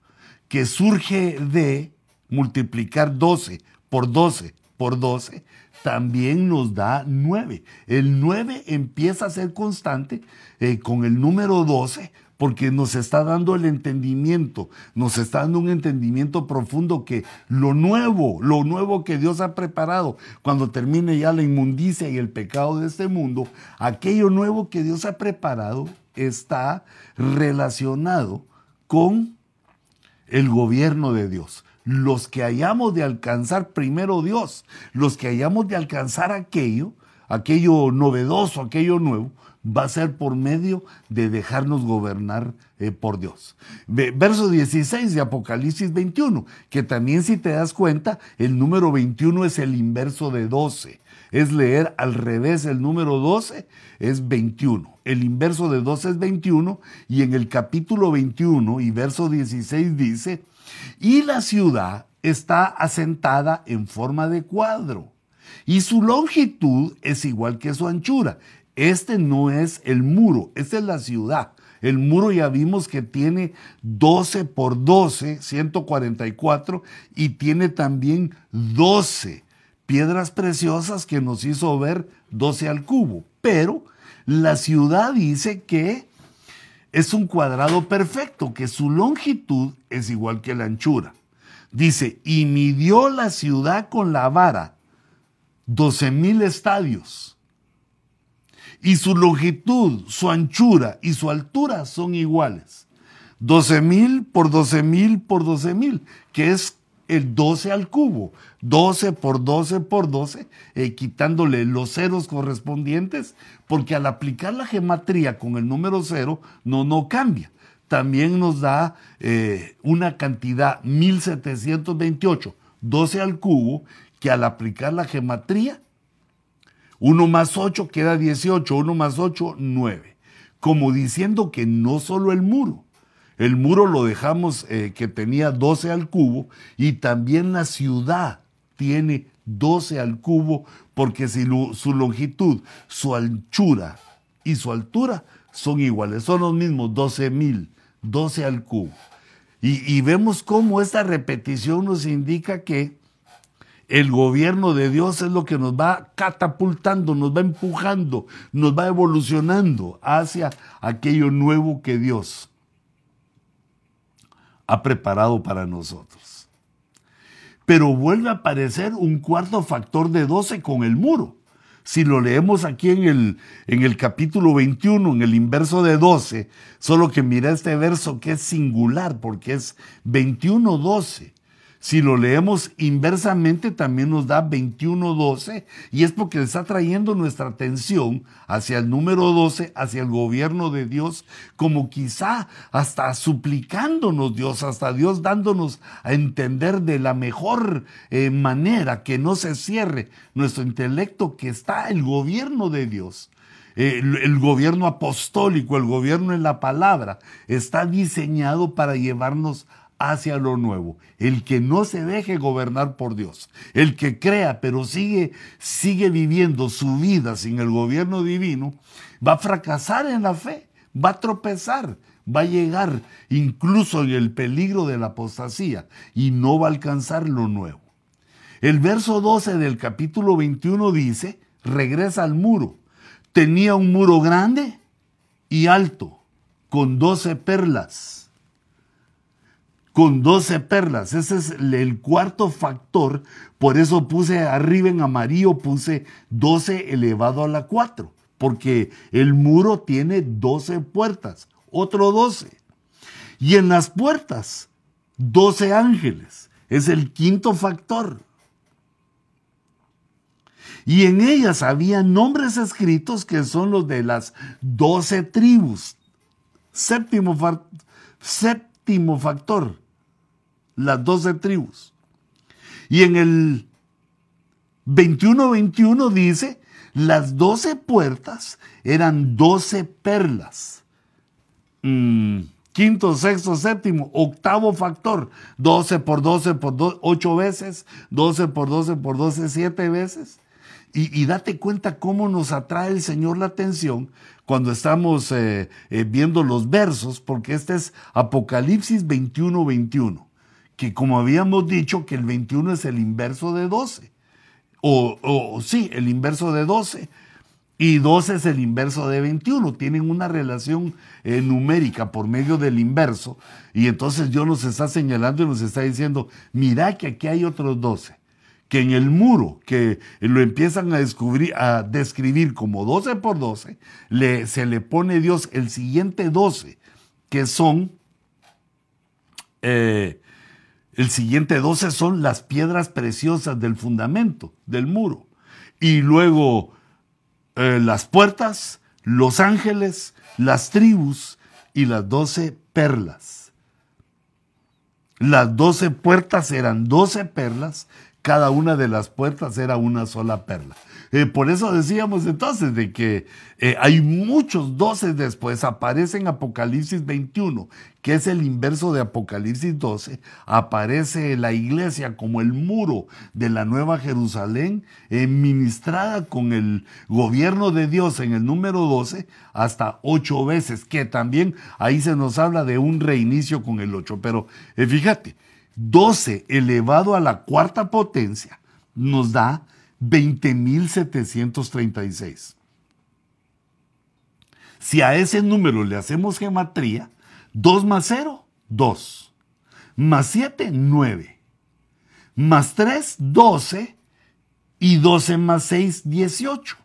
que surge de multiplicar 12 por 12 por 12, también nos da 9. El 9 empieza a ser constante eh, con el número 12 porque nos está dando el entendimiento, nos está dando un entendimiento profundo que lo nuevo, lo nuevo que Dios ha preparado, cuando termine ya la inmundicia y el pecado de este mundo, aquello nuevo que Dios ha preparado está relacionado con el gobierno de Dios. Los que hayamos de alcanzar primero Dios, los que hayamos de alcanzar aquello, aquello novedoso, aquello nuevo, va a ser por medio de dejarnos gobernar eh, por Dios. Verso 16 de Apocalipsis 21, que también si te das cuenta, el número 21 es el inverso de 12. Es leer al revés el número 12, es 21. El inverso de 12 es 21 y en el capítulo 21 y verso 16 dice, y la ciudad está asentada en forma de cuadro y su longitud es igual que su anchura. Este no es el muro, esta es la ciudad. El muro ya vimos que tiene 12 por 12, 144, y tiene también 12 piedras preciosas que nos hizo ver 12 al cubo. Pero la ciudad dice que es un cuadrado perfecto, que su longitud es igual que la anchura. Dice, y midió la ciudad con la vara 12 mil estadios y su longitud, su anchura y su altura son iguales. 12 mil por 12 mil por 12 mil, que es el 12 al cubo. 12 por 12 por 12, eh, quitándole los ceros correspondientes, porque al aplicar la geometría con el número cero, no, no cambia. también nos da eh, una cantidad 1728, 12 al cubo, que al aplicar la gematría, 1 más 8 queda 18, 1 más 8, 9. Como diciendo que no solo el muro, el muro lo dejamos eh, que tenía 12 al cubo y también la ciudad tiene 12 al cubo porque si su longitud, su anchura y su altura son iguales, son los mismos, 12 mil, 12 al cubo. Y, vemos cómo esta repetición nos indica que el gobierno de Dios es lo que nos va catapultando, nos va empujando, nos va evolucionando hacia aquello nuevo que Dios ha preparado para nosotros. Pero vuelve a aparecer un cuarto factor de 12 con el muro. Si lo leemos aquí en el, en el capítulo 21, en el inverso de 12, solo que mira este verso que es singular porque es 21-12. Si lo leemos inversamente también nos da 21-12 y es porque está trayendo nuestra atención hacia el número 12, hacia el gobierno de Dios, como quizá hasta suplicándonos Dios, hasta Dios dándonos a entender de la mejor eh, manera que no se cierre nuestro intelecto, que está el gobierno de Dios. el gobierno apostólico, el gobierno en la palabra, está diseñado para llevarnos hacia lo nuevo. El que no se deje gobernar por Dios, el que crea pero sigue, sigue viviendo su vida sin el gobierno divino, va a fracasar en la fe, va a tropezar, va a llegar incluso en el peligro de la apostasía y no va a alcanzar lo nuevo. El verso 12 del capítulo 21 dice, regresa al muro. Tenía un muro grande y alto, con doce perlas con 12 perlas. Ese es el cuarto factor. Por eso puse arriba en amarillo, puse 12 elevado a la 4. Porque el muro tiene 12 puertas. Otro 12. Y en las puertas, 12 ángeles. Es el quinto factor. Y en ellas había nombres escritos que son los de las 12 tribus. Séptimo, séptimo factor las doce tribus. Y en el 21-21 dice, las doce puertas eran doce perlas. Mm, quinto, sexto, séptimo, octavo factor, 12 por 12 por 8 veces, 12 por 12 por 12, 7 veces. Y, date cuenta cómo nos atrae el Señor la atención cuando estamos eh, eh, viendo los versos, porque este es Apocalipsis 21, 21 que como habíamos dicho que el 21 es el inverso de 12. O, sí, el inverso de 12. Y 12 es el inverso de 21. Tienen una relación eh, numérica por medio del inverso. Y entonces Dios nos está señalando y nos está diciendo, mira que aquí hay otros 12. Que en el muro, que lo empiezan a, descubrir, a describir como 12 por 12, le, se le pone Dios el siguiente 12, que son eh, el siguiente 12 son las piedras preciosas del fundamento, del muro. Y luego eh, las puertas, los ángeles, las tribus y las doce perlas. Las doce puertas eran doce perlas, cada una de las puertas era una sola perla. Eh, por eso decíamos entonces de que eh, hay muchos doces después, aparece en Apocalipsis 21, que es el inverso de Apocalipsis 12, aparece la iglesia como el muro de la Nueva Jerusalén, ministrada con el gobierno de Dios en el número 12 hasta ocho veces, que también ahí se nos habla de un reinicio con el 8. Pero eh, fíjate, 12 elevado a la cuarta potencia nos da 20.736. Si a ese número le hacemos gematría, 2 más 0, 2. Más 7, 9. Más 3, 12. Y 12 más 6, 18.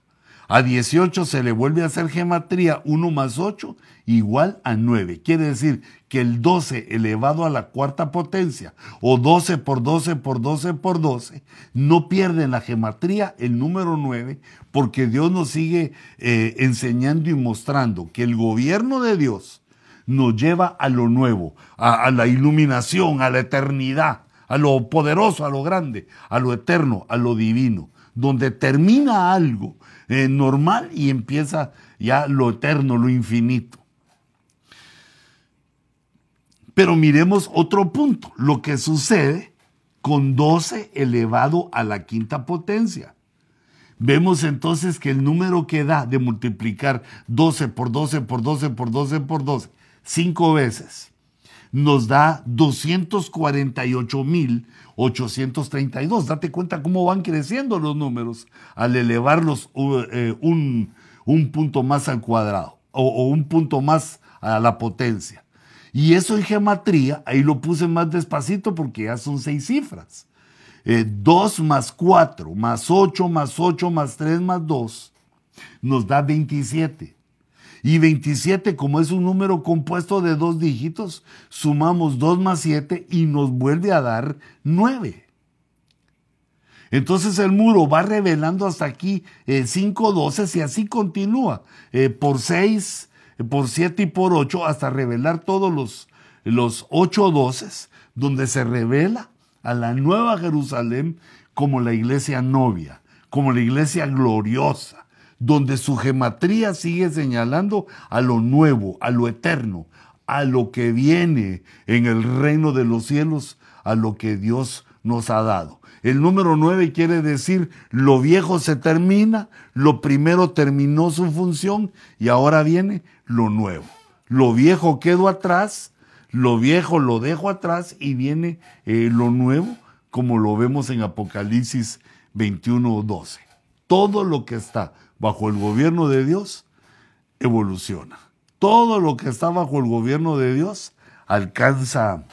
A 18 se le vuelve a hacer gematría 1 más 8 igual a 9. Quiere decir que el 12 elevado a la cuarta potencia o 12 por 12 por 12 por 12 no pierde en la gematría el número 9 porque Dios nos sigue eh, enseñando y mostrando que el gobierno de Dios nos lleva a lo nuevo, a, la iluminación, a la eternidad, a lo poderoso, a lo grande, a lo eterno, a lo divino, donde termina algo eh, normal y empieza ya lo eterno, lo infinito. Pero miremos otro punto, lo que sucede con 12 elevado a la quinta potencia. Vemos entonces que el número que da de multiplicar 12 por 12 por 12 por 12 por 12, cinco veces, nos da 248.832. Date cuenta cómo van creciendo los números al elevarlos eh, un, punto más al cuadrado o, o un punto más a la potencia. Y eso en geometría, ahí lo puse más despacito porque ya son seis cifras. 2 eh, más 4 más 8 más 8 más 3 más 2 nos da 27. Y 27, como es un número compuesto de dos dígitos, sumamos 2 más 7 y nos vuelve a dar 9. Entonces el muro va revelando hasta aquí 5 eh, doces y así continúa. Eh, por 6, por 7 y por 8 hasta revelar todos los, los 8 doces, donde se revela a la nueva Jerusalén como la iglesia novia, como la iglesia gloriosa, donde su gematría sigue señalando a lo nuevo, a lo eterno, a lo que viene en el reino de los cielos, a lo que Dios nos ha dado. El número nueve quiere decir lo viejo se termina, lo primero terminó su función y ahora viene lo nuevo. Lo viejo quedó atrás lo viejo lo dejo atrás y viene eh, lo nuevo, como lo vemos en Apocalipsis 21, 12. Todo lo que está bajo el gobierno de Dios evoluciona. Todo lo que está bajo el gobierno de Dios alcanza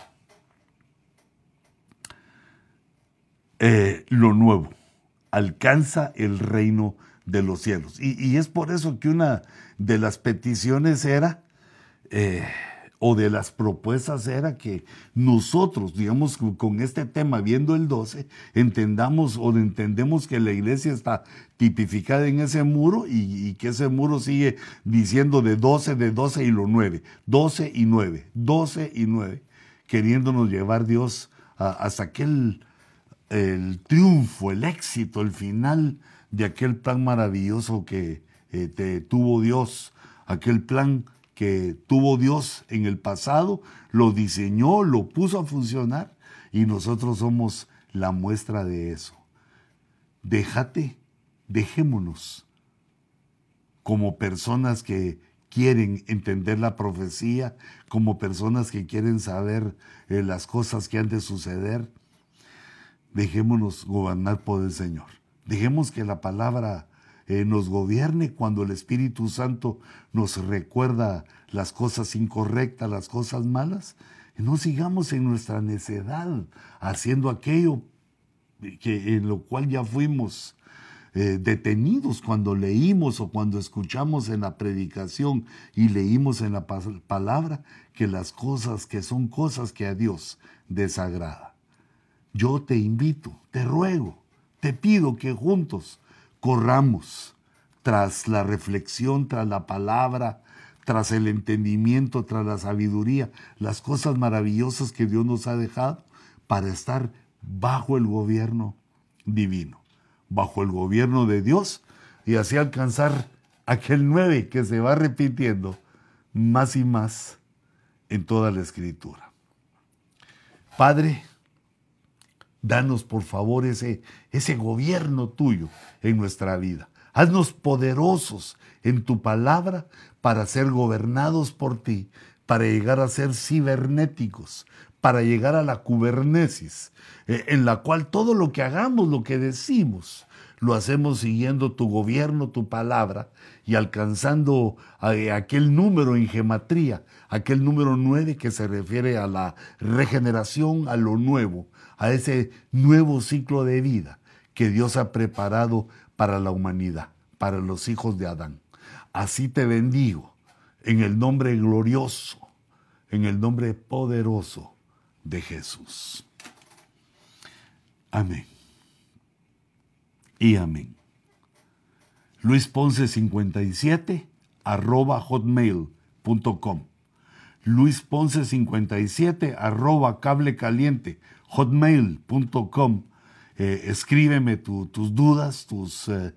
eh, lo nuevo, alcanza el reino de los cielos. Y, es por eso que una de las peticiones era eh, o de las propuestas era que nosotros, digamos, con este tema, viendo el 12, entendamos o entendemos que la iglesia está tipificada en ese muro y, que ese muro sigue diciendo de 12, de 12 y lo 9, 12 y 9, 12 y 9, queriéndonos llevar Dios hasta aquel el triunfo, el éxito, el final de aquel plan maravilloso que eh, te tuvo Dios, aquel plan que tuvo Dios en el pasado, lo diseñó, lo puso a funcionar y nosotros somos la muestra de eso. Déjate, dejémonos como personas que quieren entender la profecía, como personas que quieren saber eh, las cosas que han de suceder. Dejémonos gobernar por el Señor. Dejemos que la palabra eh, nos gobierne cuando el Espíritu Santo nos recuerda las cosas incorrectas, las cosas malas. No sigamos en nuestra necedad haciendo aquello que, en lo cual ya fuimos eh, detenidos cuando leímos o cuando escuchamos en la predicación y leímos en la palabra que las cosas que son cosas que a Dios desagrada. Yo te invito, te ruego, te pido que juntos corramos tras la reflexión, tras la palabra, tras el entendimiento, tras la sabiduría, las cosas maravillosas que Dios nos ha dejado para estar bajo el gobierno divino, bajo el gobierno de Dios y así alcanzar aquel nueve que se va repitiendo más y más en toda la escritura. Padre, Danos por favor ese, ese gobierno tuyo en nuestra vida. Haznos poderosos en tu palabra para ser gobernados por ti, para llegar a ser cibernéticos, para llegar a la cubernesis, eh, en la cual todo lo que hagamos, lo que decimos, lo hacemos siguiendo tu gobierno, tu palabra, y alcanzando eh, aquel número en gematría, aquel número nueve que se refiere a la regeneración, a lo nuevo, a ese nuevo ciclo de vida que Dios ha preparado para la humanidad, para los hijos de Adán. Así te bendigo en el nombre glorioso, en el nombre poderoso de Jesús. Amén. Y amén. Luis Ponce 57 arroba hotmail.com luisponce57 arroba cablecaliente hotmail.com. Eh, escríbeme tus dudas, tus eh,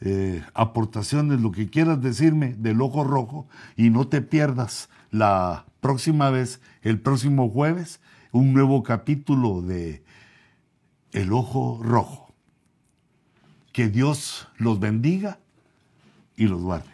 eh, aportaciones, lo que quieras decirme del ojo rojo y no te pierdas la próxima vez, el próximo jueves, un nuevo capítulo de El ojo rojo. Que Dios los bendiga y los guarde.